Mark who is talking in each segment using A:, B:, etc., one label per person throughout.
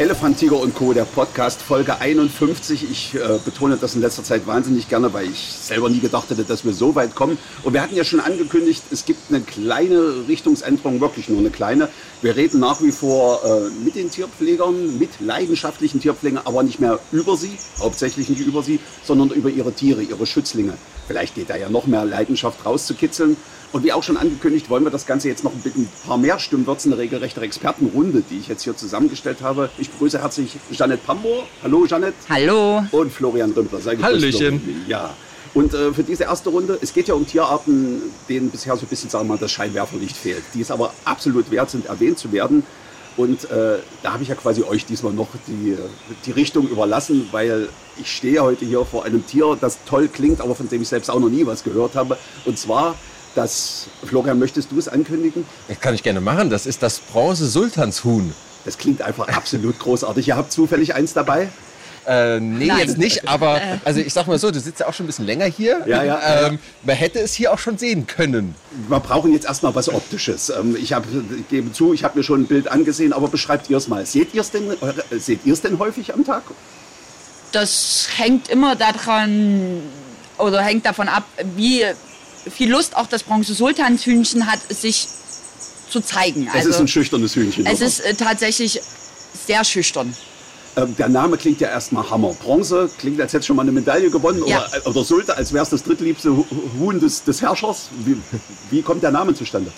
A: Elefant, Tiger und Co., der Podcast, Folge 51. Ich äh, betone das in letzter Zeit wahnsinnig gerne, weil ich selber nie gedacht hätte, dass wir so weit kommen. Und wir hatten ja schon angekündigt, es gibt eine kleine Richtungsänderung, wirklich nur eine kleine. Wir reden nach wie vor äh, mit den Tierpflegern, mit leidenschaftlichen Tierpflegern, aber nicht mehr über sie, hauptsächlich nicht über sie, sondern über ihre Tiere, ihre Schützlinge. Vielleicht geht da ja noch mehr Leidenschaft rauszukitzeln. Und wie auch schon angekündigt, wollen wir das Ganze jetzt noch mit ein paar mehr Stimmen wird es eine regelrechte Expertenrunde, die ich jetzt hier zusammengestellt habe. Ich begrüße herzlich Janet Pambor. Hallo Janet.
B: Hallo.
A: Und Florian Rümpler. Sei gegrüßt,
C: Hallöchen.
A: Florian. Ja. Und äh, für diese erste Runde, es geht ja um Tierarten, denen bisher so ein bisschen, sagen wir mal, das Scheinwerferlicht fehlt, die es aber absolut wert sind, erwähnt zu werden. Und äh, da habe ich ja quasi euch diesmal noch die, die Richtung überlassen, weil ich stehe heute hier vor einem Tier, das toll klingt, aber von dem ich selbst auch noch nie was gehört habe. Und zwar das, Florian, möchtest du es ankündigen?
C: Das kann ich gerne machen. Das ist das Bronze-Sultanshuhn.
A: Das klingt einfach absolut großartig. Ihr habt zufällig eins dabei?
C: Äh, nee,
B: Nein.
C: jetzt nicht, aber also ich sag mal so, du sitzt ja auch schon ein bisschen länger hier.
A: Ja, ja.
C: Ähm, man hätte es hier auch schon sehen können.
A: Wir brauchen jetzt erstmal was Optisches. Ähm, Ich, hab, ich gebe zu, ich habe mir schon ein Bild angesehen, aber beschreibt ihr es mal. Seht ihr es denn, äh, seht ihr es denn häufig am Tag?
B: Das hängt immer daran oder hängt davon ab, wie viel Lust auch das Bronze-Sultanshühnchen hat, sich zu zeigen.
A: Es ist ein schüchternes Hühnchen.
B: Also es
A: oder?
B: ist äh, tatsächlich sehr schüchtern.
A: Ähm, Der Name klingt ja erstmal Hammer. Bronze klingt, als hätte schon mal eine Medaille gewonnen
B: Ja.
A: oder, oder sollte, als wäre es das drittliebste Hu- Huhn des, des Herrschers. Wie, wie kommt der Name zustande?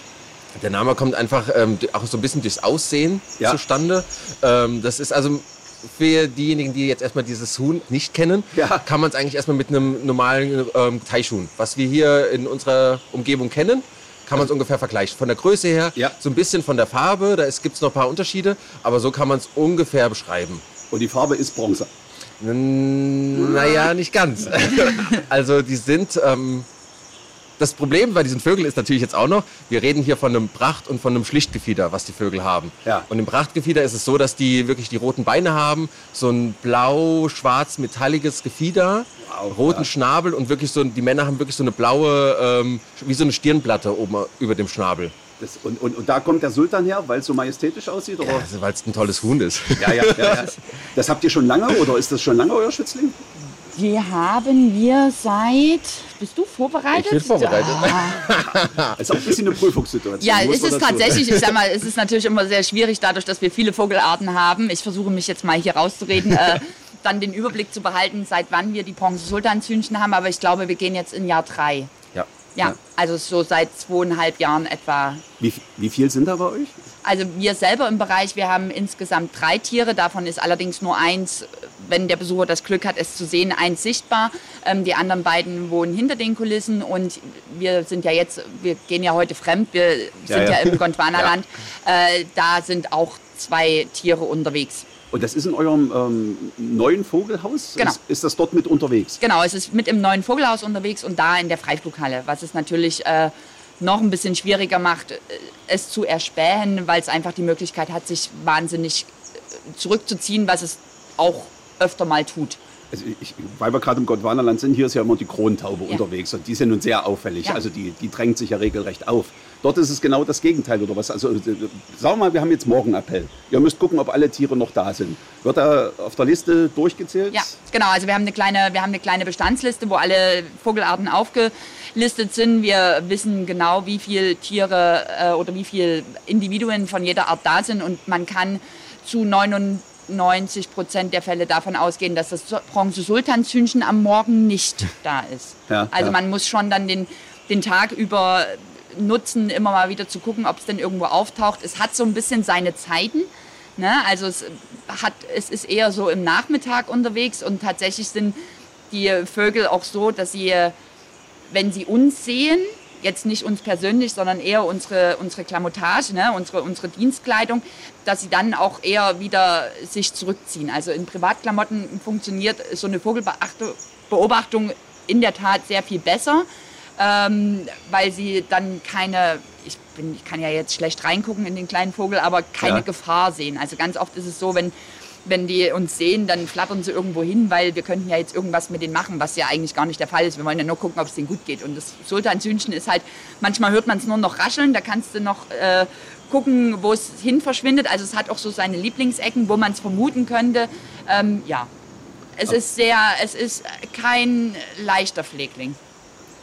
C: Der Name kommt einfach ähm, auch so ein bisschen durchs Aussehen
A: Ja.
C: zustande. Ähm, das ist also für diejenigen, die jetzt erstmal dieses Huhn nicht kennen,
A: Ja.
C: kann man es eigentlich erstmal mit einem normalen ähm, Teichhuhn, was wir hier in unserer Umgebung kennen, kann man es ungefähr vergleichen. Von der Größe her,
A: Ja.
C: so ein bisschen von der Farbe, da gibt es noch ein paar Unterschiede, aber so kann man es ungefähr beschreiben.
A: Und die Farbe ist Bronze.
C: N- Naja, nicht ganz. also die sind. Ähm, das Problem bei diesen Vögeln ist natürlich jetzt auch noch, wir reden hier von einem Pracht- und von einem Schlichtgefieder, was die Vögel haben.
A: Ja.
C: Und im Prachtgefieder ist es so, dass die wirklich die roten Beine haben, so ein blau-schwarz metalliges Gefieder,
A: Wow,
C: roten
A: ja.
C: Schnabel und wirklich so, die Männer haben wirklich so eine blaue, ähm, wie so eine Stirnplatte oben über dem Schnabel.
A: Das, und, und, und da kommt der Sultan her, weil es so majestätisch aussieht? Oder?
C: Ja, also, weil es ein tolles Huhn ist.
A: Ja, ja, ja, ja. Das habt ihr schon lange oder ist das schon lange euer Schützling?
B: Die haben wir seit. Bist du vorbereitet?
C: Ich bin vorbereitet.
B: Ja,
A: Das ist auch ein bisschen eine Prüfungssituation.
B: ja es ist tatsächlich, ich sag mal, es ist natürlich immer sehr schwierig, dadurch, dass wir viele Vogelarten haben. Ich versuche mich jetzt mal hier rauszureden. äh, dann den Überblick zu behalten, seit wann wir die Bronze-Sultanshühnchen haben. Aber ich glaube, wir gehen jetzt in Jahr drei.
C: Ja.
B: Ja,
A: Ja.
B: also so seit zweieinhalb Jahren etwa.
A: Wie, wie viel sind da bei euch?
B: Also wir selber im Bereich, wir haben insgesamt drei Tiere. Davon ist allerdings nur eins, wenn der Besucher das Glück hat, es zu sehen, eins sichtbar. Ähm, die anderen beiden wohnen hinter den Kulissen und wir sind ja jetzt, wir gehen ja heute fremd, wir sind ja,
A: ja.
B: im Gondwanaland. Äh, da sind auch zwei Tiere unterwegs.
A: Und das ist in eurem ähm, neuen Vogelhaus?
B: Genau.
A: Ist, ist das dort mit unterwegs?
B: Genau, es ist mit im neuen Vogelhaus unterwegs und da in der Freiflughalle, was es natürlich äh, noch ein bisschen schwieriger macht, äh, es zu erspähen, weil es einfach die Möglichkeit hat, sich wahnsinnig äh, zurückzuziehen, was es auch öfter mal tut.
A: Also ich, weil wir gerade im Gondwanaland sind, hier ist ja immer die Krontaube
B: Ja.
A: unterwegs und die sind nun sehr auffällig.
B: Ja.
A: Also die, die drängt sich ja regelrecht auf. Dort ist es genau das Gegenteil oder was? Also äh, sagen wir mal, wir haben jetzt Morgenappell. Ihr müsst gucken, ob alle Tiere noch da sind. Wird da auf der Liste durchgezählt?
B: Ja, genau. Also wir haben eine kleine, wir haben eine kleine Bestandsliste, wo alle Vogelarten aufgelistet sind. Wir wissen genau, wie viele Tiere äh, oder wie viele Individuen von jeder Art da sind und man kann zu 99 Prozent der Fälle davon ausgehen, dass das Bronze-Sultanshühnchen am Morgen nicht da ist.
A: Ja,
B: also
A: ja.
B: man muss schon dann den, den Tag über nutzen, immer mal wieder zu gucken, ob es denn irgendwo auftaucht. Es hat so ein bisschen seine Zeiten. Ne? Also es, hat, es ist eher so im Nachmittag unterwegs und tatsächlich sind die Vögel auch so, dass sie, wenn sie uns sehen, jetzt nicht uns persönlich, sondern eher unsere, unsere Klamottage, ne? unsere, unsere Dienstkleidung, dass sie dann auch eher wieder sich zurückziehen. Also in Privatklamotten funktioniert so eine Vogelbeobachtung in der Tat sehr viel besser, ähm, weil sie dann keine, ich, bin, ich kann ja jetzt schlecht reingucken in den kleinen Vogel, aber keine
A: Ja.
B: Gefahr sehen. Also ganz oft ist es so, wenn, wenn die uns sehen, dann flattern sie irgendwo hin, weil wir könnten ja jetzt irgendwas mit denen machen, was ja eigentlich gar nicht der Fall ist. Wir wollen ja nur gucken, ob es denen gut geht. Und das Sultanshühnchen ist halt, manchmal hört man es nur noch rascheln, da kannst du noch äh, gucken, wo es hin verschwindet. Also es hat auch so seine Lieblingsecken, wo man es vermuten könnte. Ähm, ja, es ist sehr, es ist kein leichter Pflegling.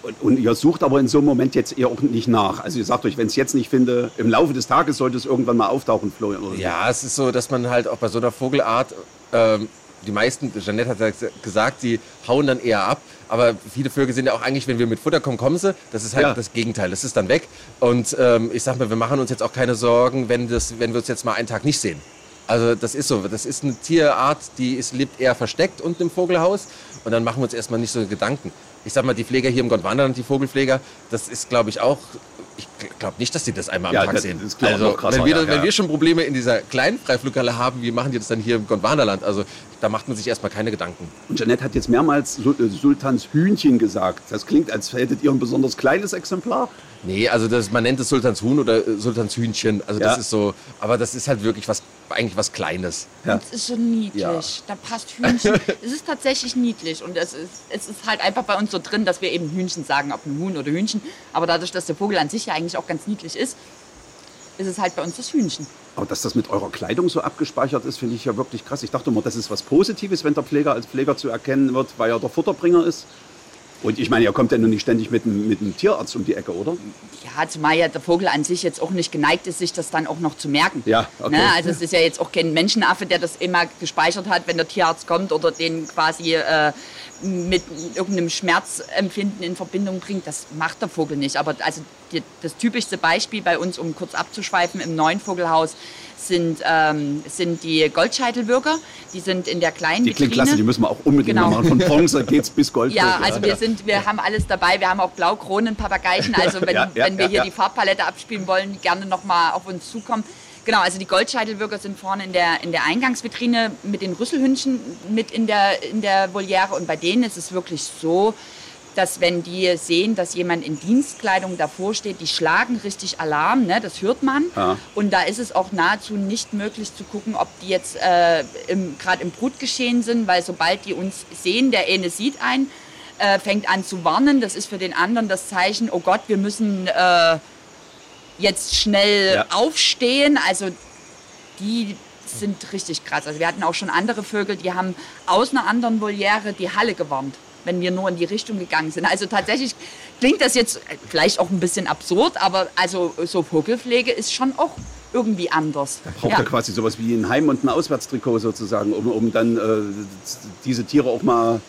A: Und, und ihr sucht aber in so einem Moment jetzt eher auch nicht nach. Also ihr sagt euch, wenn es jetzt nicht finde, im Laufe des Tages sollte es irgendwann mal auftauchen, Florian. Oder.
C: Ja, es ist so, dass man halt auch bei so einer Vogelart, ähm, die meisten, Jeanette hat ja gesagt, die hauen dann eher ab. Aber viele Vögel sind ja auch eigentlich, wenn wir mit Futter kommen, kommen sie. Das ist halt
A: Ja.
C: das Gegenteil. Das ist dann weg. Und ähm, ich sag mal, wir machen uns jetzt auch keine Sorgen, wenn, das, wenn wir uns jetzt mal einen Tag nicht sehen. Also das ist so. Das ist eine Tierart, die ist, lebt eher versteckt unten im Vogelhaus. Und dann machen wir uns erstmal nicht so Gedanken. Ich sag mal, die Pfleger hier im Gondwanderland, die Vogelpfleger, das ist, glaube ich, auch. Ich glaube nicht, dass die das einmal am
A: Ja,
C: Tag
A: das-
C: sehen.
A: das
C: also,
A: krasser,
C: wenn, wir,
A: ja,
C: wenn wir schon Probleme in dieser kleinen Freiflughalle haben, wie machen die das dann hier im Gondwanderland? Also da macht man sich erstmal keine Gedanken.
A: Und Jeanette hat jetzt mehrmals äh, Sultans Hühnchen gesagt. Das klingt, als hättet ihr ein besonders kleines Exemplar.
C: Nee, also das, man nennt es Sultanshuhn oder äh, Sultanshühnchen. Also das
A: Ja.
C: ist so, aber das ist halt wirklich was, eigentlich was Kleines.
A: Ja.
B: Es ist so niedlich.
C: Ja.
B: Da passt Hühnchen. es ist tatsächlich niedlich. Und es ist, es ist halt einfach bei uns so drin, dass wir eben Hühnchen sagen, ob ein Huhn oder Hühnchen. Aber dadurch, dass der Vogel an sich ja eigentlich auch ganz niedlich ist, ist es halt bei uns das Hühnchen.
A: Aber dass das mit eurer Kleidung so abgespeichert ist, finde ich ja wirklich krass. Ich dachte immer, das ist was Positives, wenn der Pfleger als Pfleger zu erkennen wird, weil er der Futterbringer ist. Und ich meine, ihr kommt ja nun nicht ständig mit, einem- mit einem Tierarzt um die Ecke, oder?
B: Ja, zumal ja der Vogel an sich jetzt auch nicht geneigt ist, sich das dann auch noch zu merken.
A: Ja, okay.
B: Ne? Also es ist ja jetzt auch kein Menschenaffe, der das immer gespeichert hat, wenn der Tierarzt kommt oder den quasi äh, mit irgendeinem Schmerzempfinden in Verbindung bringt. Das macht der Vogel nicht. Aber also die, das typischste Beispiel bei uns, um kurz abzuschweifen, im neuen Vogelhaus sind, ähm, sind die Goldscheitelwürger. Die sind in der kleinen
A: Die klingt
B: Vitrine.
A: klasse, die müssen wir auch unbedingt
B: Genau.
A: machen. Von Bronze geht's bis Gold.
B: Ja, also wir sind, wir haben alles dabei. Wir haben auch Blaukronen-Papageien. Also wenn,
A: Ja, ja,
B: wenn wir
A: ja,
B: hier
A: ja.
B: die Farbpalette abspielen wollen, gerne nochmal auf uns zukommen. Genau, also die Goldscheitelwürger sind vorne in der, in der Eingangsvitrine mit den Rüsselhündchen mit in der, in der Voliere. Und bei denen ist es wirklich so, dass wenn die sehen, dass jemand in Dienstkleidung davor steht, die schlagen richtig Alarm, ne? das hört man.
A: Ja.
B: Und da ist es auch nahezu nicht möglich zu gucken, ob die jetzt äh, im, gerade im Brutgeschehen sind, weil sobald die uns sehen, der eine sieht einen, äh, fängt an zu warnen. Das ist für den anderen das Zeichen, oh Gott, wir müssen äh, jetzt schnell
A: Ja.
B: aufstehen. Also die sind richtig krass. Also wir hatten auch schon andere Vögel, die haben aus einer anderen Voliere die Halle gewarnt, wenn wir nur in die Richtung gegangen sind. Also tatsächlich klingt das jetzt vielleicht auch ein bisschen absurd, aber also so Vogelpflege ist schon auch irgendwie anders.
A: Braucht ja. quasi sowas wie ein Heim- und ein Auswärtstrikot sozusagen, um, um dann äh, diese Tiere auch mal.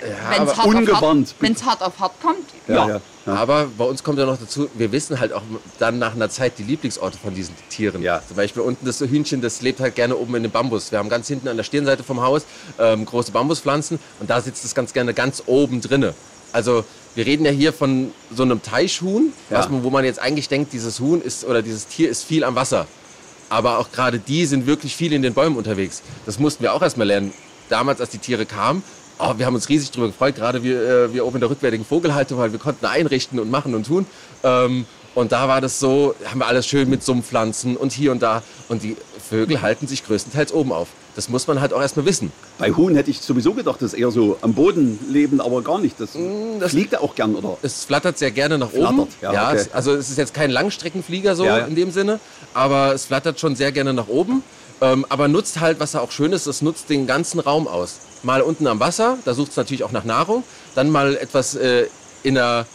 B: Wenn
C: aber
B: es hart, auf hart, wenn's hart auf hart kommt, ja.
A: ja.
C: Aber bei uns kommt ja noch dazu, wir wissen halt auch dann nach einer Zeit die Lieblingsorte von diesen Tieren.
A: Ja.
C: Zum Beispiel unten das Hühnchen, das lebt halt gerne oben in dem Bambus. Wir haben ganz hinten an der Stirnseite vom Haus ähm, große Bambuspflanzen und da sitzt es ganz gerne ganz oben drinne. Also wir reden ja hier von so einem Teichhuhn,
A: Ja.
C: was man, wo man jetzt eigentlich denkt, dieses Huhn ist oder dieses Tier ist viel am Wasser. Aber auch gerade die sind wirklich viel in den Bäumen unterwegs. Das mussten wir auch erstmal lernen. Damals, als die Tiere kamen, oh, wir haben uns riesig darüber gefreut, gerade wir, äh, wir oben in der rückwärtigen Vogelhaltung, weil wir konnten einrichten und machen und tun. Ähm, und da war das so, haben wir alles schön mit Sumpfpflanzen und hier und da. Und die Vögel halten sich größtenteils oben auf. Das muss man halt auch erstmal wissen.
A: Bei Huhn hätte ich sowieso gedacht, das ist eher so am Boden leben, aber gar nicht. Das,
C: Mm, das-
A: fliegt er auch gern, oder?
C: Es flattert sehr gerne nach oben.
A: Flattert, ja, okay.
C: es, also es ist jetzt kein Langstreckenflieger so
A: Ja, ja.
C: in dem Sinne, aber es flattert schon sehr gerne nach oben. Ähm, aber nutzt halt, was auch schön ist, es nutzt den ganzen Raum aus. Mal unten am Wasser, da sucht es natürlich auch nach Nahrung. Dann mal etwas äh, in der,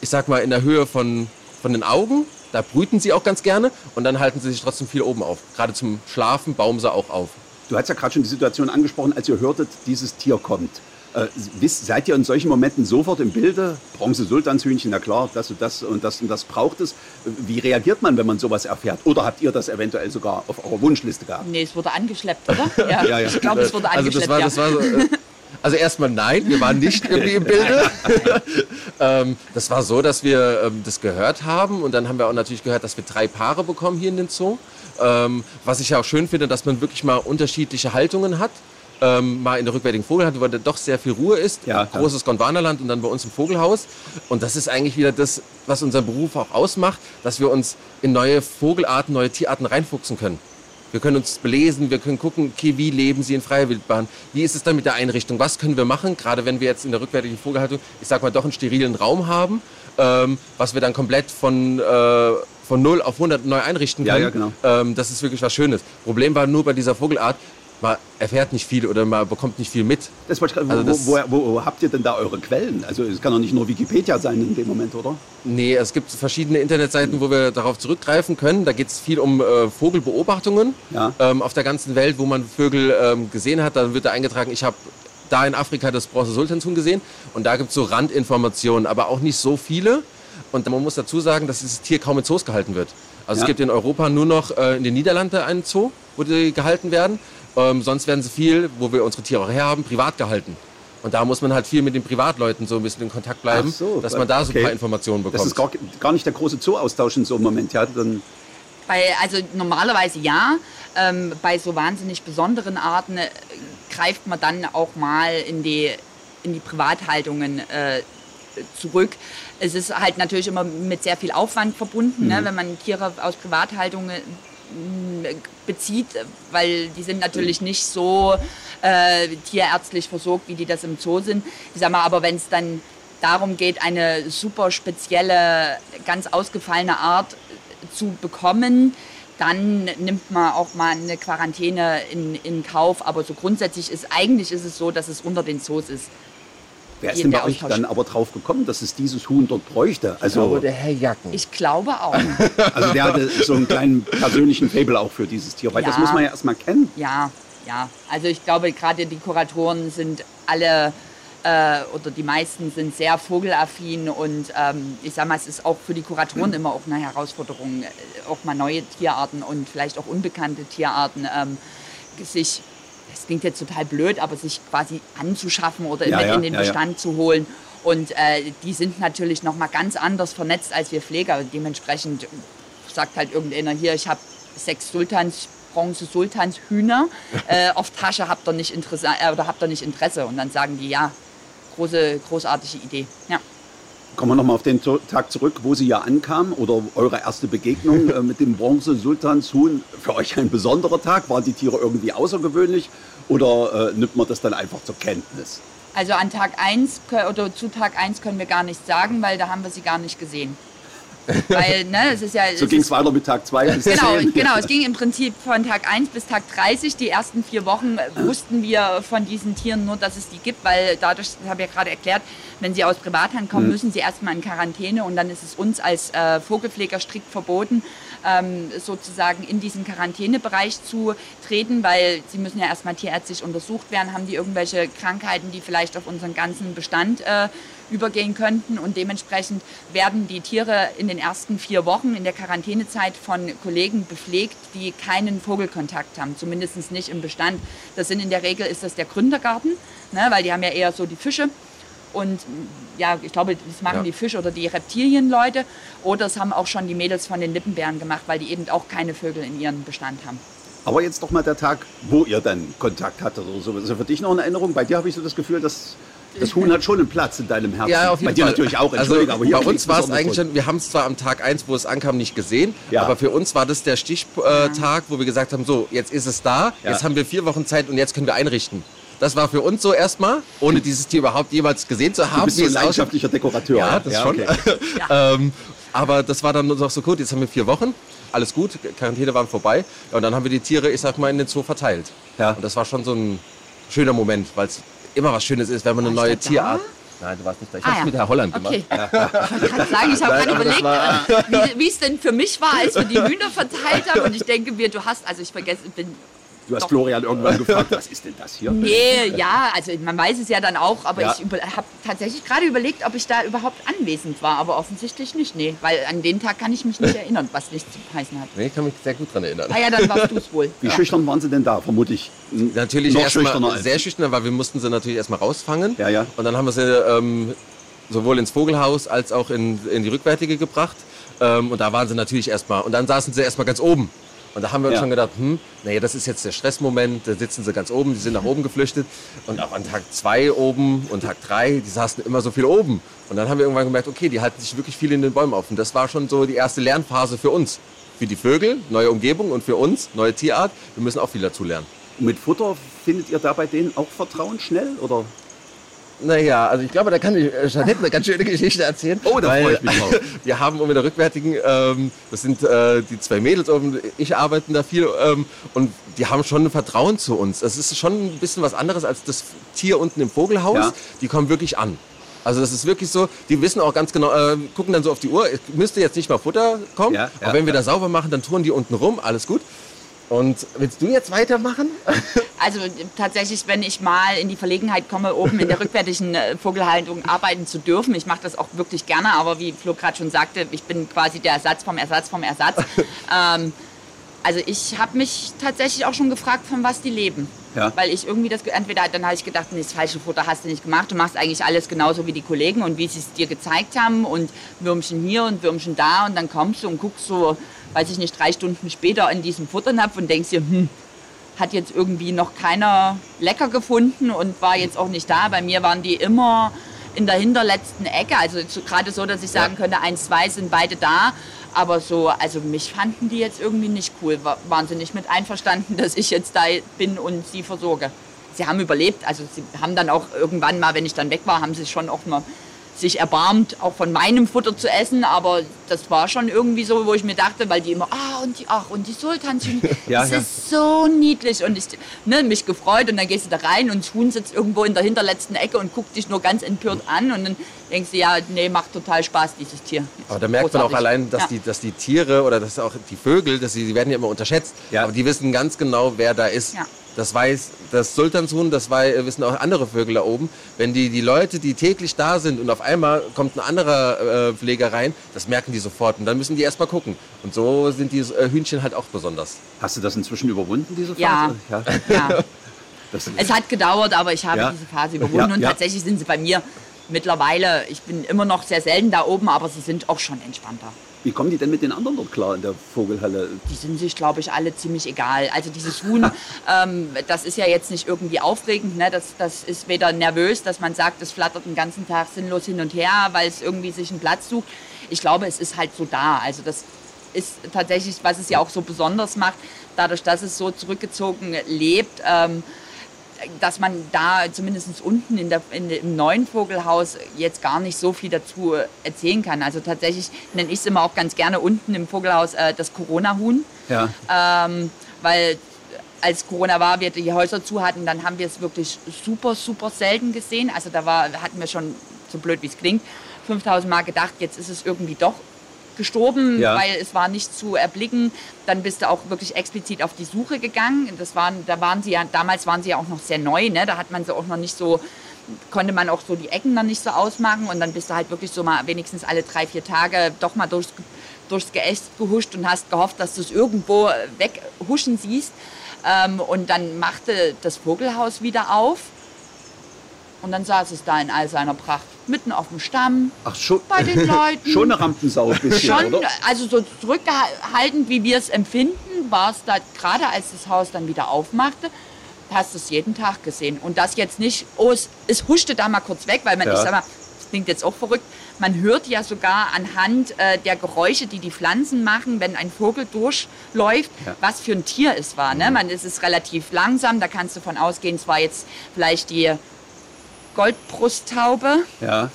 C: ich sag mal, in der Höhe von, von den Augen. Da brüten sie auch ganz gerne und dann halten sie sich trotzdem viel oben auf. Gerade zum Schlafen bauen sie auch auf.
A: Du hast ja gerade schon die Situation angesprochen, als ihr hörtet, dieses Tier kommt. Äh, wisst, seid ihr in solchen Momenten sofort im Bilde? Bronze Sultanshühnchen, na klar, das und das und das und das braucht es. Wie reagiert man, wenn man sowas erfährt? Oder habt ihr das eventuell sogar auf eurer Wunschliste gehabt?
B: Nee, es wurde angeschleppt, oder? Ja,
A: Ja, ja.
B: ich glaube, es wurde
C: Also
B: angeschleppt.
C: das war,
B: ja.
C: das war so, äh, also erstmal nein, wir waren nicht irgendwie im Bilde. ähm, das war so, dass wir ähm, das gehört haben und dann haben wir auch natürlich gehört, dass wir drei Paare bekommen hier in den Zoo. Ähm, was ich ja auch schön finde, dass man wirklich mal unterschiedliche Haltungen hat. Ähm, mal in der rückwärtigen Vogelhaltung, weil da doch sehr viel Ruhe ist.
A: Ja.
C: Großes Gondwanaland und dann bei uns im Vogelhaus. Und das ist eigentlich wieder das, was unseren Beruf auch ausmacht, dass wir uns in neue Vogelarten, neue Tierarten reinfuchsen können. Wir können uns belesen, wir können gucken, okay, wie leben sie in freier Wildbahn? Wie ist es dann mit der Einrichtung? Was können wir machen? Gerade wenn wir jetzt in der rückwärtigen Vogelhaltung, ich sag mal, doch einen sterilen Raum haben, ähm, was wir dann komplett von, äh, von 0 auf 100 neu einrichten
A: Ja,
C: können.
A: ja, genau.
C: ähm, das ist wirklich was Schönes. Problem war nur bei dieser Vogelart, man erfährt nicht viel oder man bekommt nicht viel mit.
A: Das wollte ich
C: Also
A: wo, wo, wo, habt ihr denn da eure Quellen? Also es kann doch nicht nur Wikipedia sein in dem Moment, oder?
C: Nee, es gibt verschiedene Internetseiten, wo wir darauf zurückgreifen können. Da geht es viel um äh, Vogelbeobachtungen
A: Ja.
C: ähm, auf der ganzen Welt, wo man Vögel ähm, gesehen hat. Dann wird da eingetragen, ich habe da in Afrika das Bronze-Sultanshuhn gesehen. Und da gibt es so Randinformationen, aber auch nicht so viele. Und man muss dazu sagen, dass dieses Tier kaum in Zoos gehalten wird. Also
A: Ja.
C: es gibt in Europa nur noch äh, in den Niederlanden einen Zoo, wo die gehalten werden. Ähm, sonst werden sie viel, wo wir unsere Tiere auch herhaben, privat gehalten. Und da muss man halt viel mit den Privatleuten so ein bisschen in Kontakt bleiben,
A: so,
C: dass man da so
A: okay.
C: ein paar Informationen bekommt.
A: Das ist gar, gar nicht der große Zoo-Austausch in so einem Moment. Ja, dann,
B: Bei, also normalerweise ja. Ähm, bei so wahnsinnig besonderen Arten äh, greift man dann auch mal in die, in die Privathaltungen äh, zurück. Es ist halt natürlich immer mit sehr viel Aufwand verbunden,
A: Mhm.
B: ne, wenn man Tiere aus Privathaltungen bezieht, weil die sind natürlich nicht so äh, tierärztlich versorgt, wie die das im Zoo sind. Ich sag mal, aber wenn es dann darum geht, eine super spezielle, ganz ausgefallene Art zu bekommen, dann nimmt man auch mal eine Quarantäne in, in Kauf. Aber so grundsätzlich ist eigentlich ist es so, dass es unter den Zoos ist.
A: Wer ist denn bei
B: der
A: euch dann aber drauf gekommen, dass es dieses Huhn dort bräuchte? Also,
C: Herr Jacken.
B: Ich glaube auch.
A: also der hatte so einen kleinen persönlichen Fable auch für dieses Tier, weil das
B: Ja.
A: muss man ja erstmal kennen.
B: Ja, ja. Also ich glaube, gerade die Kuratoren sind alle äh, oder die meisten sind sehr vogelaffin und ähm, ich sag mal, es ist auch für die Kuratoren immer auch eine Herausforderung, äh, auch mal neue Tierarten und vielleicht auch unbekannte Tierarten ähm, sich, das klingt jetzt total blöd, aber sich quasi anzuschaffen oder
A: Ja, ja,
B: in den
A: ja, ja.
B: Bestand zu holen. Und äh, die sind natürlich noch mal ganz anders vernetzt als wir Pfleger. Dementsprechend sagt halt irgendeiner hier, ich habe sechs Sultans, Bronze Sultans Hühner äh, auf Tasche, habt ihr nicht Interesse äh, oder habt ihr nicht Interesse? Und dann sagen die ja, große, großartige Idee. Ja.
A: Kommen wir nochmal auf den Tag zurück, wo Sie ja ankamen oder eure erste Begegnung äh, mit dem Bronze-Sultanshuhn. Für euch ein besonderer Tag? Waren die Tiere irgendwie außergewöhnlich oder äh, nimmt man das dann einfach zur Kenntnis?
B: Also an Tag 1 oder zu Tag 1 können wir gar nichts sagen, weil da haben wir sie gar nicht gesehen. Weil, ne, es ist ja.
A: So ging es weiter mit Tag 2 bis
B: Genau,
A: 10.
B: genau. Es ging im Prinzip von Tag 1 bis Tag 30. Die ersten vier Wochen äh, wussten wir von diesen Tieren nur, dass es die gibt, weil dadurch, das habe ich ja gerade erklärt, wenn sie aus Privathand kommen, müssen sie erstmal in Quarantäne und dann ist es uns als äh, Vogelpfleger strikt verboten, ähm, sozusagen in diesen Quarantänebereich zu treten, weil sie müssen ja erstmal tierärztlich untersucht werden, haben die irgendwelche Krankheiten, die vielleicht auf unseren ganzen Bestand äh, übergehen könnten. Und dementsprechend werden die Tiere in den ersten vier Wochen in der Quarantänezeit von Kollegen bepflegt, die keinen Vogelkontakt haben, zumindest nicht im Bestand. Das sind in der Regel ist das der Gründergarten, ne, weil die haben ja eher so die Fische. Und ja, ich glaube, das machen
C: Ja.
B: die Fisch- oder die Reptilienleute. Oder es haben auch schon die Mädels von den Lippenbären gemacht, weil die eben auch keine Vögel in ihrem Bestand haben.
A: Aber jetzt doch mal der Tag, wo ihr dann Kontakt hattet oder so. Ist das für dich noch eine Erinnerung? Bei dir habe ich so das Gefühl, dass das Huhn hat schon einen Platz in deinem Herzen.
C: Ja, auf jeden
A: Bei dir
C: Fall.
A: natürlich auch,
C: Also
A: entschuldige, aber
C: bei uns war es eigentlich schon, wir haben es zwar am Tag 1, wo es ankam, nicht gesehen,
A: Ja.
C: aber für uns war das der Stichtag, wo wir gesagt haben, so, jetzt ist es da,
A: Ja.
C: jetzt haben wir vier Wochen Zeit und jetzt können wir einrichten. Das war für uns so erstmal, ohne dieses Tier überhaupt jemals gesehen zu
A: Du
C: haben.
A: bist so ein leidenschaftlicher Dekorateur.
C: Ja, das schon.
A: okay.
C: ähm, aber das war dann noch so gut, jetzt haben wir vier Wochen, alles gut, Quarantäne waren vorbei ja, und dann haben wir die Tiere, ich sag mal, in den Zoo verteilt.
A: Ja.
C: Und das war schon so ein schöner Moment, weil es immer was Schönes ist, wenn man eine neue? Tierart... Nein, du warst nicht da. Ich
B: Ah,
C: hab's
B: ja.
C: mit Herr Holland gemacht.
B: Okay. Ich gerade sagen, ich habe gerade überlegt, äh, wie- wie es denn für mich war, als wir die Hühner verteilt haben. Und ich denke mir, du hast, also ich vergesse, bin
A: Du hast
B: Doch.
A: Florian irgendwann gefragt, was ist denn das hier?
B: Nee, ja, also man weiß es ja dann auch, aber
A: Ja.
B: ich habe tatsächlich gerade überlegt, ob ich da überhaupt anwesend war, aber offensichtlich nicht, nee, weil an den Tag kann ich mich nicht erinnern, was nicht zu heißen hat.
C: Nee, ich kann mich sehr gut dran erinnern.
B: Ah ja, dann warst du es wohl.
A: Wie
B: ja.
A: schüchtern waren sie denn da? Vermutlich
C: Natürlich
A: noch schüchterner
C: erstmal sehr schüchtern, weil wir mussten sie natürlich erstmal rausfangen.
A: Ja, ja.
C: Und dann haben wir sie ähm, sowohl ins Vogelhaus als auch in, in die Rückwärtige gebracht. Ähm, und da waren sie natürlich erstmal. Und dann saßen sie erstmal ganz oben. Und da haben wir uns
A: Ja.
C: schon gedacht, hm, naja, das ist jetzt der Stressmoment, da sitzen sie ganz oben, die sind nach oben geflüchtet. Und auch an Tag zwei oben und Tag drei, die saßen immer so viel oben. Und dann haben wir irgendwann gemerkt, okay, die halten sich wirklich viel in den Bäumen auf. Und das war schon so die erste Lernphase für uns. Für die Vögel, neue Umgebung und für uns, neue Tierart. Wir müssen auch viel dazu lernen.
A: Und mit Futter findet ihr da bei denen auch Vertrauen schnell? Oder?
C: Naja, also ich glaube, da kann ich äh, Jeanette eine ganz schöne Geschichte erzählen.
A: Oh, da freue ich mich drauf.
C: Wir haben um in der rückwärtigen, ähm, das sind äh, die zwei Mädels oben, ich arbeiten da viel ähm, und die haben schon ein Vertrauen zu uns. Das ist schon ein bisschen was anderes als das Tier unten im Vogelhaus.
A: Ja.
C: Die kommen wirklich an. Also das ist wirklich so, die wissen auch ganz genau, äh, gucken dann so auf die Uhr, es müsste jetzt nicht mal Futter kommen,
A: Ja, ja,
C: aber wenn wir
A: ja.
C: da sauber machen, dann touren die unten rum, alles gut. Und willst du jetzt weitermachen?
B: Also tatsächlich, wenn ich mal in die Verlegenheit komme, oben in der rückwärtigen äh, Vogelhaltung arbeiten zu dürfen, ich mache das auch wirklich gerne, aber wie Flo gerade schon sagte, ich bin quasi der Ersatz vom Ersatz vom Ersatz. ähm, also ich habe mich tatsächlich auch schon gefragt, von was die leben.
A: Ja.
B: Weil ich irgendwie das, entweder dann habe ich gedacht, nee, das falsche Futter hast du nicht gemacht, du machst eigentlich alles genauso wie die Kollegen und wie sie es dir gezeigt haben und Würmchen hier und Würmchen da und dann kommst du und guckst so, weiß ich nicht, drei Stunden später in diesem Futternapf und denkst dir, hm, hat jetzt irgendwie noch keiner lecker gefunden und war jetzt auch nicht da. Bei mir waren die immer in der hinterletzten Ecke. Also so- gerade so, dass ich sagen könnte, eins, zwei sind beide da. Aber so, also mich fanden die jetzt irgendwie nicht cool. Wa- Waren sie nicht mit einverstanden, dass ich jetzt da bin und sie versorge. Sie haben überlebt. Also sie haben dann auch irgendwann mal, wenn ich dann weg war, haben sie schon auch mal sich erbarmt, auch von meinem Futter zu essen, aber das war schon irgendwie so, wo ich mir dachte, weil die immer, ah, und die, ach, und die Sultanchen,
A: Ja,
B: das
A: ja.
B: ist so niedlich und ich, ne, mich gefreut und dann gehst du da rein und das Huhn sitzt irgendwo in der hinterletzten Ecke und guckt dich nur ganz empört an und dann denkst du, ja, nee, macht total Spaß, dieses Tier.
C: Aber da merkt man auch allein, dass,
B: Ja.
C: die, dass die Tiere oder dass auch die Vögel, dass sie, die werden ja immer unterschätzt,
A: Ja.
C: aber die wissen ganz genau, wer da ist.
B: Ja.
C: Das weiß das Sultanshuhn, das wei- wissen auch andere Vögel da oben. Wenn die, die Leute, die täglich da sind und auf einmal kommt ein anderer äh, Pfleger rein, das merken die sofort und dann müssen die erst mal gucken. Und so sind die äh, Hühnchen halt auch besonders.
A: Hast du das inzwischen überwunden, diese
B: Ja.
A: Phase? Ja.
B: Ja.
A: Das,
B: Es hat gedauert, aber ich habe
A: Ja.
B: diese Phase überwunden
A: Ja,
B: und
A: ja.
B: tatsächlich sind sie bei mir mittlerweile, ich bin immer noch sehr selten da oben, aber sie sind auch schon entspannter.
A: wie kommen die denn mit den anderen dort klar in der Vogelhalle?
B: Die sind sich, glaube ich, alle ziemlich egal. Also dieses Huhn, ähm, das ist ja jetzt nicht irgendwie aufregend. Ne? Das, das ist weder nervös, dass man sagt, es flattert den ganzen Tag sinnlos hin und her, weil es irgendwie sich einen Platz sucht. Ich glaube, es ist halt so da. Also das ist tatsächlich, was es ja auch so besonders macht, dadurch, dass es so zurückgezogen lebt. Ähm, dass man da zumindest unten in der, in, im neuen Vogelhaus jetzt gar nicht so viel dazu erzählen kann. Also tatsächlich nenne ich es immer auch ganz gerne unten im Vogelhaus äh, das Corona-Huhn,
A: Ja.
B: ähm, weil als Corona war, wir die Häuser zu hatten, dann haben wir es wirklich super, super selten gesehen. Also da war, hatten wir schon, so blöd wie es klingt, 5000 Mal gedacht, jetzt ist es irgendwie doch gestorben,
A: Ja.
B: weil es war nicht zu erblicken. Dann bist du auch wirklich explizit auf die Suche gegangen. Das waren, da waren sie ja, damals waren sie ja auch noch sehr neu, ne? Da hat man sie auch noch nicht so, konnte man auch so die Ecken dann nicht so ausmachen und dann bist du halt wirklich so mal wenigstens alle drei, vier Tage doch mal durchs, durchs Geäst gehuscht und hast gehofft, dass du es irgendwo weghuschen siehst. Ähm, und dann machte das Vogelhaus wieder auf und dann saß es da in all seiner Pracht, mitten auf dem Stamm,
A: Ach, schon,
B: bei den Leuten.
A: schon eine Rampensau ein bisschen,
B: Schon,
A: oder?
B: also so zurückhaltend, wie wir es empfinden, war es da gerade, als das Haus dann wieder aufmachte, hast du es jeden Tag gesehen. Und das jetzt nicht, oh, es, es huschte da mal kurz weg, weil man,
A: Ja.
B: ich sag mal, das klingt jetzt auch verrückt, man hört ja sogar anhand äh, der Geräusche, die die Pflanzen machen, wenn ein Vogel durchläuft,
A: Ja.
B: was für ein Tier es war. Ne? Man, es ist relativ langsam, da kannst du von ausgehen, es war jetzt vielleicht die Goldbrusttaube
A: Ja.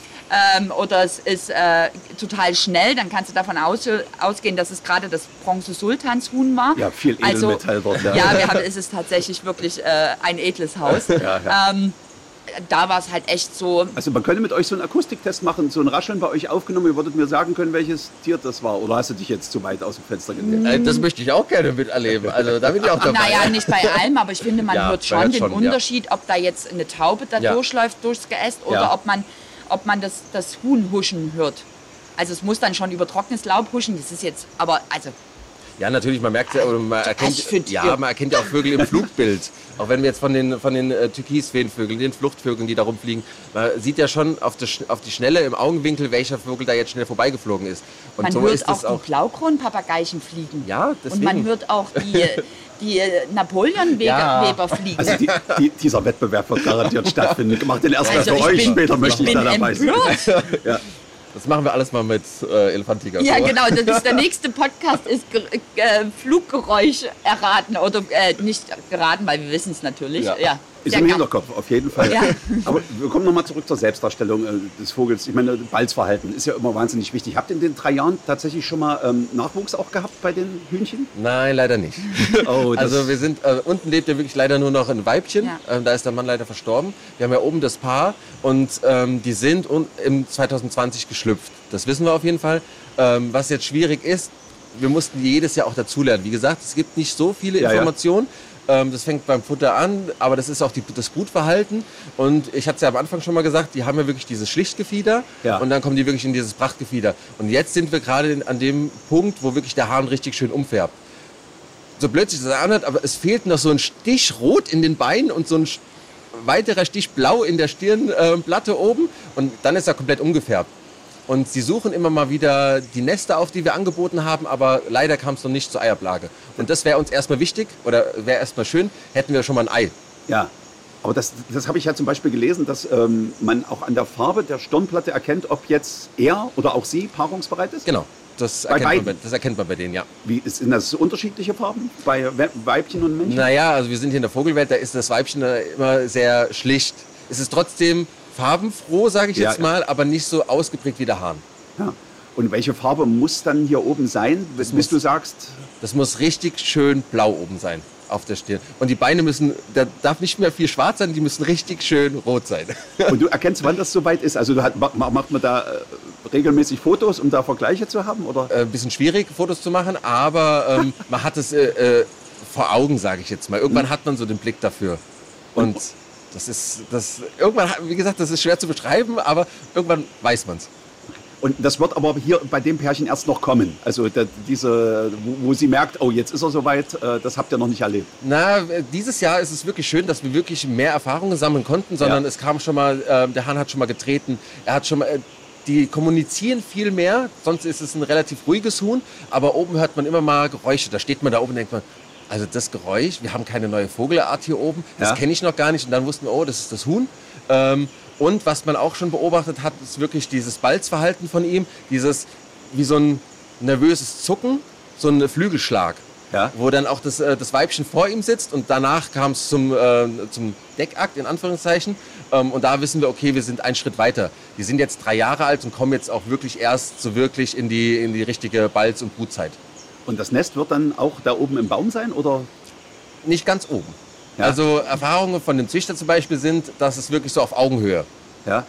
B: ähm, oder es ist äh, total schnell, dann kannst du davon aus, ausgehen, dass es gerade das Bronze-Sultanshuhn war.
A: Ja, viel
B: Also,
A: Edelmetall dort. Ja.
B: Ja, wir haben, es ist tatsächlich wirklich äh, ein edles Haus.
A: Ja, ja.
B: Ähm, da war es halt echt so,
A: Also man könnte mit euch so einen Akustiktest machen, so ein Rascheln bei euch aufgenommen. Ihr würdet mir sagen können, welches Tier das war. Oder hast du dich jetzt zu weit aus dem Fenster gelehnt?
C: Äh, das möchte ich auch gerne miterleben. Also da bin ich auch dabei.
B: naja, nicht bei allem, aber ich finde, man
C: Ja,
B: hört schon den
C: schon, ja.
B: Unterschied, ob da jetzt eine Taube da
C: Ja.
B: durchläuft durchs Geäst oder
A: Ja.
B: ob man, ob man das, das Huhn huschen hört. Also es muss dann schon über trockenes Laub huschen, das ist jetzt, aber also
C: Ja, natürlich, man merkt ja, oder man erkennt,
B: find-
C: ja,
B: ja.
C: man erkennt ja auch Vögel im Flugbild. Auch wenn wir jetzt von den, von den äh, Türkisfeenvögeln, den Fluchtvögeln, die da rumfliegen, man sieht ja schon auf, die, Sch- auf die Schnelle im Augenwinkel, welcher Vogel da jetzt schnell vorbeigeflogen ist. Und
B: Man
C: so
B: hört
C: ist
B: auch
C: es
B: die
C: auch.
B: Blaukronpapageichen fliegen.
C: Ja,
B: Und
C: deswegen.
B: man hört auch die, die Napoleonweber
C: Ja.
B: Fliegen.
A: Also die, die, dieser Wettbewerb wird garantiert stattfinden. Macht den erstmal
B: Also
A: für euch,
B: bin-
A: später möchte
B: ich
A: ich da dabei sein. Ja.
C: Das machen wir alles mal mit äh, Elefantiger.
B: Ja, genau. Das ist der nächste Podcast ist Ge äh, Fluggeräusch erraten oder äh, nicht geraten, weil wir wissen es natürlich.
C: Ja.
B: Ja.
A: Ist im. Hinterkopf, auf jeden Fall.
B: Ja.
A: Aber wir kommen nochmal zurück zur Selbstdarstellung äh, des Vogels. Ich meine, Balzverhalten ist ja immer wahnsinnig wichtig. Habt ihr in den drei Jahren tatsächlich schon mal ähm, Nachwuchs auch gehabt bei den Hühnchen?
C: Nein, leider nicht.
A: Oh,
C: also wir sind, äh, unten lebt ja wirklich leider nur noch ein Weibchen.
B: Ja.
C: Ähm, da ist der Mann leider verstorben. Wir haben ja oben das Paar und ähm, die sind un im 2020 geschlüpft. Das wissen wir auf jeden Fall. Ähm, was jetzt schwierig ist, wir mussten jedes Jahr auch dazulernen. Wie gesagt, es gibt nicht so viele
A: Ja, ja.
C: Ähm, das fängt beim Futter an, aber das ist auch die, das Brutverhalten. Und ich hatte es ja am Anfang schon mal gesagt, die haben ja wirklich dieses Schlichtgefieder
A: Ja.
C: und dann kommen die wirklich in dieses Prachtgefieder. Und jetzt sind wir gerade an dem Punkt, wo wirklich der Hahn richtig schön umfärbt so blöd sich das anhört, aber es fehlt noch so ein Stich rot in den Beinen und so ein weiterer Stich blau in der Stirnplatte oben und dann ist er komplett umgefärbt. Und sie suchen immer mal wieder die Nester auf, die wir angeboten haben, aber leider kam es noch nicht zur Eiablage. Und das wäre uns erstmal wichtig oder wäre erstmal schön, hätten wir schon mal ein Ei.
A: Ja. Aber das, das habe ich ja zum Beispiel gelesen, dass ähm, man auch an der Farbe der Stirnplatte erkennt, ob jetzt er oder auch sie paarungsbereit ist.
C: Genau, das,
A: Bei
C: erkennt man, bei, das erkennt man bei denen, ja.
A: Wie, ist- sind das unterschiedliche Farben bei We Weibchen und Männchen?
C: Naja, also wir sind hier in der Vogelwelt, da ist das Weibchen immer sehr schlicht. Es ist trotzdem farbenfroh, sage ich
A: Ja,
C: jetzt
A: ja.
C: mal, aber nicht so ausgeprägt wie der Hahn.
A: Ja. Und welche Farbe muss dann hier oben sein, bis, bis
C: muss-
A: du sagst,
C: Das muss richtig schön blau oben sein auf der Stirn. Und die Beine müssen, da darf nicht mehr viel schwarz sein, die müssen richtig schön rot sein.
A: und du erkennst, wann das soweit ist? Also hat, ma- macht man da äh, regelmäßig Fotos, um da Vergleiche zu haben? Oder?
C: Äh, Ein bisschen schwierig, Fotos zu machen, aber ähm, man hat es äh, äh, vor Augen, sage ich jetzt mal. Irgendwann hat man so den Blick dafür. Und das ist, das, irgendwann, wie gesagt, das ist schwer zu beschreiben, aber irgendwann weiß man es.
A: Und das wird aber hier bei dem Pärchen erst noch kommen. Also da, diese, wo, wo sie merkt, oh, jetzt ist er soweit, äh, das habt ihr noch nicht erlebt.
C: Na, äh, dieses Jahr ist es wirklich schön, dass wir wirklich mehr Erfahrungen sammeln konnten, sondern
A: Ja.
C: es kam schon mal, äh, der Hahn hat schon mal getreten, er hat schon mal, äh, die kommunizieren viel mehr, sonst ist es ein relativ ruhiges Huhn, aber oben hört man immer mal Geräusche, da steht man da oben und denkt man, also das Geräusch, wir haben keine neue Vogelart hier oben, das
A: Ja.
C: kenne ich noch gar nicht und dann wussten wir, oh, das ist das Huhn. Ähm, und was man auch schon beobachtet hat, ist wirklich dieses Balzverhalten von ihm, dieses wie so ein nervöses Zucken, so ein Flügelschlag
A: Ja.
C: wo dann auch das, äh, das Weibchen vor ihm sitzt und danach kam es zum, äh, zum Deckakt in Anführungszeichen ähm, und da wissen wir, okay, wir sind einen Schritt weiter. Die sind jetzt drei Jahre alt und kommen jetzt auch wirklich erst so wirklich in die, in die richtige Balz- und Brutzeit.
A: Und das Nest wird dann auch da oben im Baum sein? Oder?
C: Nicht ganz oben.
A: Ja.
C: Also Erfahrungen von dem Züchter zum Beispiel sind, dass es wirklich so auf Augenhöhe.
A: Ja.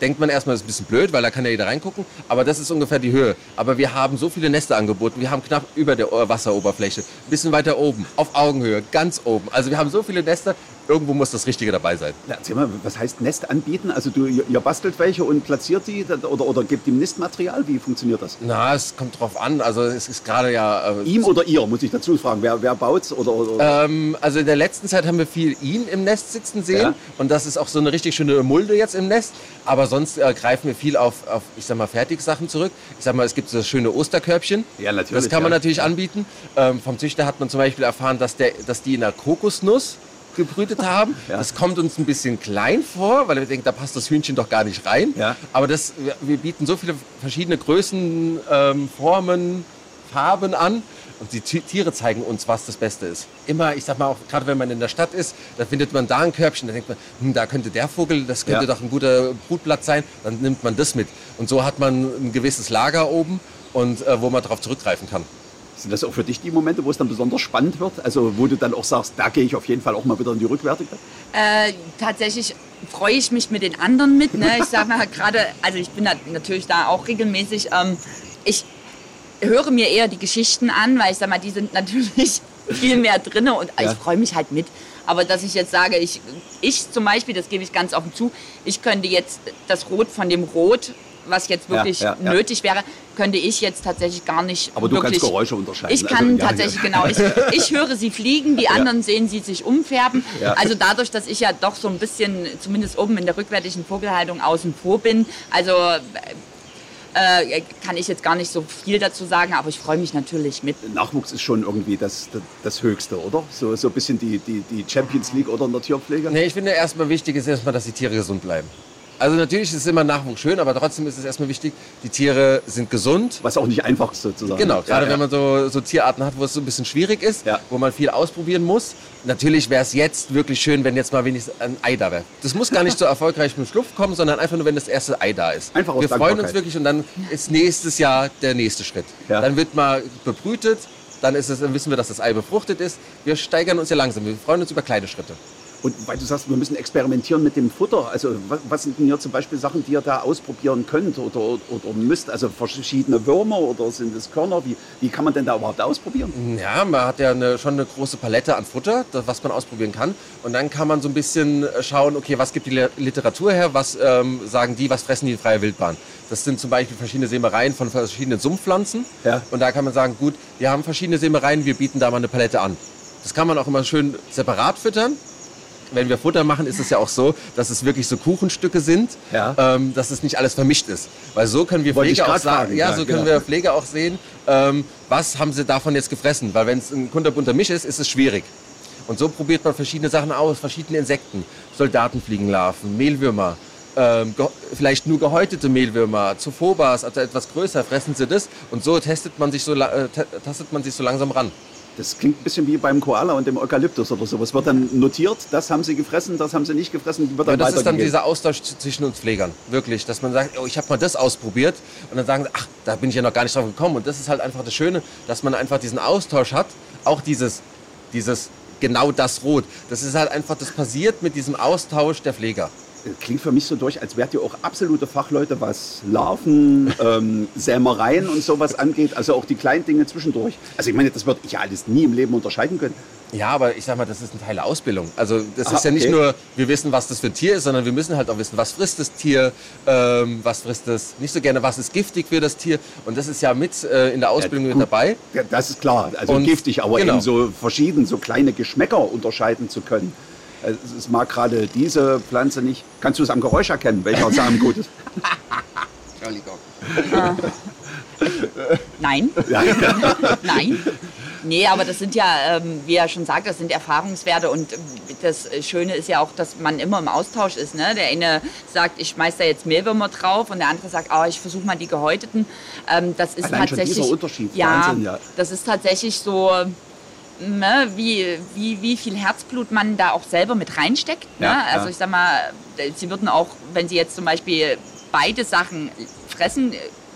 C: Denkt man erstmal, das ist ein bisschen blöd, weil da kann ja jeder reingucken, aber das ist ungefähr die Höhe. Aber wir haben so viele Nester angeboten, wir haben knapp über der Wasseroberfläche, ein bisschen weiter oben, auf Augenhöhe, ganz oben. Also wir haben so viele Nester, irgendwo muss das Richtige dabei sein.
A: Ja, erzähl mal, was heißt Nest anbieten? Also du, ihr bastelt welche und platziert die oder, oder gebt ihm Nistmaterial? Wie funktioniert das?
C: Na, es kommt drauf an. Also es ist gerade ja. Äh,
A: Ihm oder ihr, muss ich dazu fragen. Wer, wer baut's? Oder, oder,
C: ähm, also in der letzten Zeit haben wir viel ihn im Nest sitzen sehen
A: Ja.
C: und das ist auch so eine richtig schöne Mulde jetzt im Nest. Aber sonst äh, greifen wir viel auf, auf, ich sag mal, Fertigsachen zurück. Ich sag mal, es gibt so das schöne Osterkörbchen.
A: Ja, natürlich,
C: Das kann man
A: ja.
C: natürlich anbieten. Ähm, vom Züchter hat man zum Beispiel erfahren, dass, der, dass die in der Kokosnuss gebrütet haben.
A: Ja.
C: Das kommt uns ein bisschen klein vor, weil wir denken, da passt das Hühnchen doch gar nicht rein.
A: Ja.
C: Aber das, wir, bieten so viele verschiedene Größen, ähm, Formen, Farben an. Und die Ti- Tiere zeigen uns, was das Beste ist. Immer, ich sag mal auch, gerade wenn man in der Stadt ist, da findet man da ein Körbchen, da denkt man, hm, da könnte der Vogel, das könnte
A: Ja.
C: doch ein guter Brutplatz sein, dann nimmt man das mit. Und so hat man ein gewisses Lager oben und äh, wo man darauf zurückgreifen kann.
A: Sind das auch für dich die Momente, wo es dann besonders spannend wird? Also wo du dann auch sagst, da gehe ich auf jeden Fall auch mal wieder in die Rückwärtige?
B: Äh, tatsächlich freue ich mich mit den anderen mit. Ne? Ich sage mal gerade, also ich bin natürlich da auch regelmäßig. Ähm, ich höre mir eher die Geschichten an, weil ich sag mal, die sind natürlich viel mehr drin und
A: Ja.
B: ich freue mich halt mit. Aber dass ich jetzt sage, ich, ich zum Beispiel, das gebe ich ganz offen zu, ich könnte jetzt das Rot von dem Rot was jetzt wirklich
A: Ja, ja, ja.
B: nötig wäre, könnte ich jetzt tatsächlich gar nicht
A: Aber du
B: wirklich...
A: kannst Geräusche unterscheiden.
B: Ich
A: Also,
B: kann
A: ja,
B: tatsächlich,
A: ja.
B: genau. Ich, ich höre sie fliegen, die anderen sehen sie sich umfärben.
A: Ja.
B: Also dadurch, dass ich ja doch so ein bisschen, zumindest oben in der rückwärtigen Vogelhaltung außen vor bin, also äh, kann ich jetzt gar nicht so viel dazu sagen, aber ich freue mich natürlich mit.
A: Nachwuchs ist schon irgendwie das, das, das Höchste, oder? So, so ein bisschen die, die, die Champions League oder in der Tierpflege.
C: Nee, ich finde erstmal wichtig ist erstmal, dass die Tiere gesund bleiben. Also natürlich ist immer Nachwuchs schön, aber trotzdem ist es erstmal wichtig, die Tiere sind gesund.
A: Was auch nicht einfach ist sozusagen.
C: Genau, gerade
A: ja,
C: wenn man so, so Tierarten hat, wo es so ein bisschen schwierig ist,
A: Ja.
C: wo man viel ausprobieren muss. Natürlich wäre es jetzt wirklich schön, wenn jetzt mal wenigstens ein Ei da wäre. Das muss gar nicht so erfolgreich mit dem Schlupf kommen, sondern einfach nur, wenn das erste Ei da ist.
A: Einfach aus
C: Wir freuen uns wirklich und dann ist nächstes Jahr der nächste Schritt.
A: Ja.
C: Dann wird mal bebrütet, dann, es, dann wissen wir, dass das Ei befruchtet ist. Wir steigern uns ja langsam. Wir freuen uns über kleine Schritte.
A: Und weil du sagst, wir müssen experimentieren mit dem Futter. Also was, was sind denn hier zum Beispiel Sachen, die ihr da ausprobieren könnt oder, oder müsst? Also verschiedene Würmer oder sind es Körner? Wie, wie kann man denn da überhaupt ausprobieren?
C: Ja, man hat ja eine, schon eine große Palette an Futter, das, was man ausprobieren kann. Und dann kann man so ein bisschen äh, schauen, okay, was gibt die Literatur her, was ähm, sagen die, was fressen die in freier Wildbahn. Das sind zum Beispiel verschiedene Sämereien von verschiedenen Sumpfpflanzen.
A: Ja.
C: Und da kann man sagen, gut, wir haben verschiedene Sämereien, wir bieten da mal eine Palette an. Das kann man auch immer schön separat füttern. Wenn wir Futter machen, ist es ja auch so, dass es wirklich so Kuchenstücke sind,
A: Ja.
C: ähm, dass es nicht alles vermischt ist. Weil so können wir
A: Wollte
C: Pflege auch sagen,
A: fragen,
C: ja, so können
A: genau.
C: wir Pflege auch sehen, ähm, was haben sie davon jetzt gefressen. Weil wenn es ein kunterbunter Misch ist, ist es schwierig. Und so probiert man verschiedene Sachen aus, verschiedene Insekten, Soldatenfliegenlarven, Mehlwürmer, ähm, vielleicht nur gehäutete Mehlwürmer, Zophobas, also etwas größer, fressen sie das und so testet man sich so, äh, te- tastet man sich so langsam ran.
A: Das klingt ein bisschen wie beim Koala und dem Eukalyptus oder sowas. Wird dann notiert, das haben sie gefressen, das haben sie nicht gefressen, wird
C: Ja,
A: dann
C: das ist dann dieser Austausch zwischen uns Pflegern, wirklich, dass man sagt, oh, ich habe mal das ausprobiert und dann sagen, sie, ach, da bin ich ja noch gar nicht drauf gekommen. Und das ist halt einfach das Schöne, dass man einfach diesen Austausch hat, auch dieses, dieses genau das Rot. Das ist halt einfach, das passiert mit diesem Austausch der Pfleger.
A: Klingt für mich so durch, als wärt ihr auch absolute Fachleute, was Larven, ähm, Sämereien und sowas angeht. Also auch die kleinen Dinge zwischendurch. Also ich meine, das würde ich ja alles nie im Leben unterscheiden können.
C: Ja, aber ich sag mal, das ist ein Teil der Ausbildung. Also das
A: Aha,
C: ist ja nicht
A: okay.
C: nur, wir wissen, was das für ein Tier ist, sondern wir müssen halt auch wissen, was frisst das Tier, ähm, was frisst das, nicht so gerne, was ist giftig für das Tier. Und das ist ja mit äh, in der Ausbildung mit
A: gut.
C: dabei.
A: Ja, das ist klar, also
C: Und-
A: giftig, aber
C: genau.
A: eben so verschieden, so kleine Geschmäcker unterscheiden zu können. Also Es mag gerade diese Pflanze nicht. Kannst du es am Geräusch erkennen, welcher Samen gut ist?
B: Nein,
A: Ja,
B: nein. Nee, aber das sind ja, ähm, wie er schon sagt, das sind Erfahrungswerte und ähm, das Schöne ist ja auch, dass man immer im Austausch ist. Ne? Der eine sagt, ich schmeiß da jetzt Mehlwürmer drauf und der andere sagt, oh, ich versuche mal die gehäuteten. Ähm, das ist
A: Allein schon
B: tatsächlich.
A: dieser Unterschied,
B: ja,
A: Wahnsinn, ja.
B: das ist tatsächlich so. Ne, wie, wie, wie viel Herzblut man da auch selber mit reinsteckt. Ne?
A: Ja,
B: also ich sag mal, sie würden auch, wenn sie jetzt zum Beispiel beide Sachen fressen,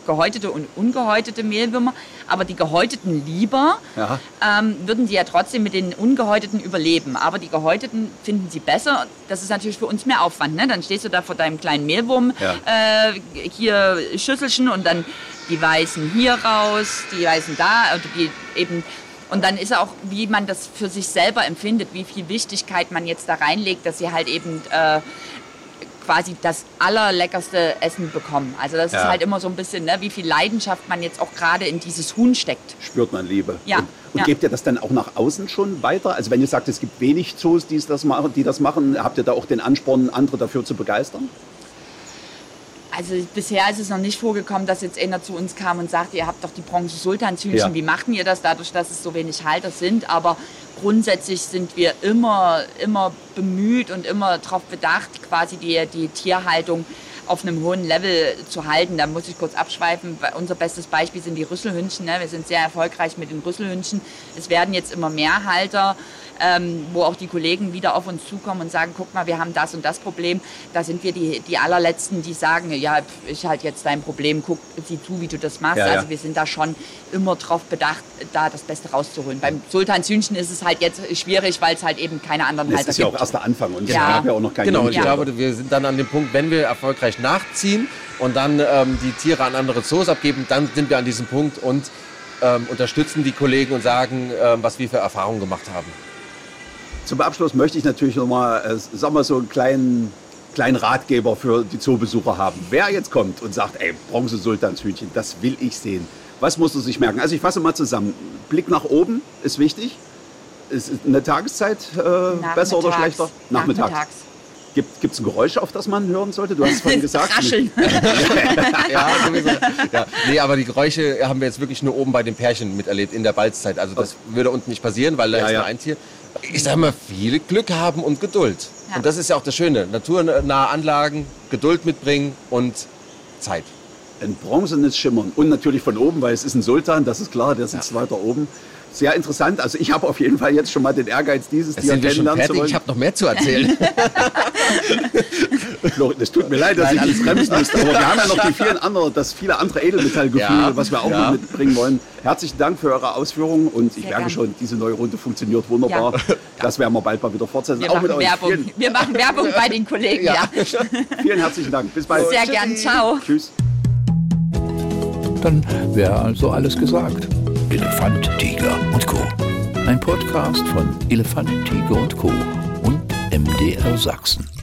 B: gehäutete und ungehäutete Mehlwürmer, aber die gehäuteten lieber,
A: Ja.
B: ähm, würden sie ja trotzdem mit den ungehäuteten überleben. Aber die gehäuteten finden sie besser. Das ist natürlich für uns mehr Aufwand. Ne? Dann stehst du da vor deinem kleinen Mehlwurm,
A: Ja.
B: äh, hier Schüsselchen und dann die Weißen hier raus, die Weißen da, oder die eben. Und dann ist auch, wie man das für sich selber empfindet, wie viel Wichtigkeit man jetzt da reinlegt, dass sie halt eben äh, quasi das allerleckerste Essen bekommen. Also das
A: Ja.
B: ist halt immer so ein bisschen, ne, wie viel Leidenschaft man jetzt auch gerade in dieses Huhn steckt.
A: Spürt man Liebe.
B: Ja,
A: Und, und
B: ja.
A: gebt ihr das dann auch nach außen schon weiter? Also wenn ihr sagt, es gibt wenig Zoos, die das machen, die das machen, habt ihr da auch den Ansporn, andere dafür zu begeistern?
B: Also bisher ist es noch nicht vorgekommen, dass jetzt einer zu uns kam und sagt, ihr habt doch die Bronze-Sultanshühnchen,
A: Ja.
B: wie machten ihr das dadurch, dass es so wenig Halter sind? Aber grundsätzlich sind wir immer, immer bemüht und immer darauf bedacht, quasi die, die Tierhaltung auf einem hohen Level zu halten. Da muss ich kurz abschweifen. Unser bestes Beispiel sind die Rüsselhündchen. Ne? Wir sind sehr erfolgreich mit den Rüsselhündchen. Es werden jetzt immer mehr Halter, ähm, wo auch die Kollegen wieder auf uns zukommen und sagen, guck mal, wir haben das und das Problem. Da sind wir die, die allerletzten, die sagen, ja, ist halt jetzt dein Problem, guck, sieh zu, wie du das machst.
A: Ja, ja.
B: Also wir sind da schon immer drauf bedacht, da das Beste rauszuholen. Beim Sultanshühnchen ist es halt jetzt schwierig, weil es halt eben keine anderen
A: Das
B: Halter
A: ist ja
B: gibt.
A: auch erst der Anfang und es
B: Ja.
A: gab ja auch noch keine
C: Genau, und ich glaube, wir sind dann an dem Punkt, wenn wir erfolgreich nachziehen und dann ähm, die Tiere an andere Zoos abgeben, dann sind wir an diesem Punkt und ähm, unterstützen die Kollegen und sagen, ähm, was wir für Erfahrungen gemacht haben.
A: Zum Abschluss möchte ich natürlich noch mal, äh, sag mal, so einen kleinen kleinen Ratgeber für die Zoobesucher haben. Wer jetzt kommt und sagt, ey, Bronze-Sultanshühnchen, das will ich sehen. Was muss er sich merken? Also ich fasse mal zusammen. Blick nach oben ist wichtig. Ist eine Tageszeit äh, besser oder schlechter?
B: Nachmittags. Nachmittags.
A: Gibt es ein Geräusch, auf das man hören sollte? Du hast es vorhin gesagt.
B: Rascheln.
C: ja, sowieso. ja, nee, aber die Geräusche haben wir jetzt wirklich nur oben bei den Pärchen miterlebt in der Balzzeit. Also das würde unten nicht passieren, weil da ja, ist nur ein Tier. Ich sage mal, viel Glück haben und Geduld. Ja. Und das ist ja auch das Schöne. Naturnahe Anlagen, Geduld mitbringen und Zeit.
A: Ein bronzenes Schimmern. Und natürlich von oben, weil es ist ein Sultan, das ist klar, der sitzt ja. weiter oben sehr interessant. Also ich habe auf jeden Fall jetzt schon mal den Ehrgeiz, dieses
C: Tier kennenlernen zu wollen. Ich habe noch mehr zu erzählen.
A: es tut mir leid, dass Nein, ich alles bremsen musste, aber wir haben ja noch die vielen andere, das viele andere Edelmetallgefühle, ja, was wir auch ja. noch mitbringen wollen. Herzlichen Dank für eure Ausführungen und ich Sehr merke gern. schon, diese neue Runde funktioniert wunderbar. Ja. Das werden wir bald mal wieder fortsetzen.
B: Wir, auch machen, Werbung. Vielen wir machen Werbung bei den Kollegen. Ja.
A: Vielen herzlichen Dank. Bis bald.
B: Sehr gern. Ciao. Tschüss.
D: Dann wäre also alles gesagt. Elefant, Tiger und Co. Ein Podcast von Elefant, Tiger und Co. und MDR Sachsen.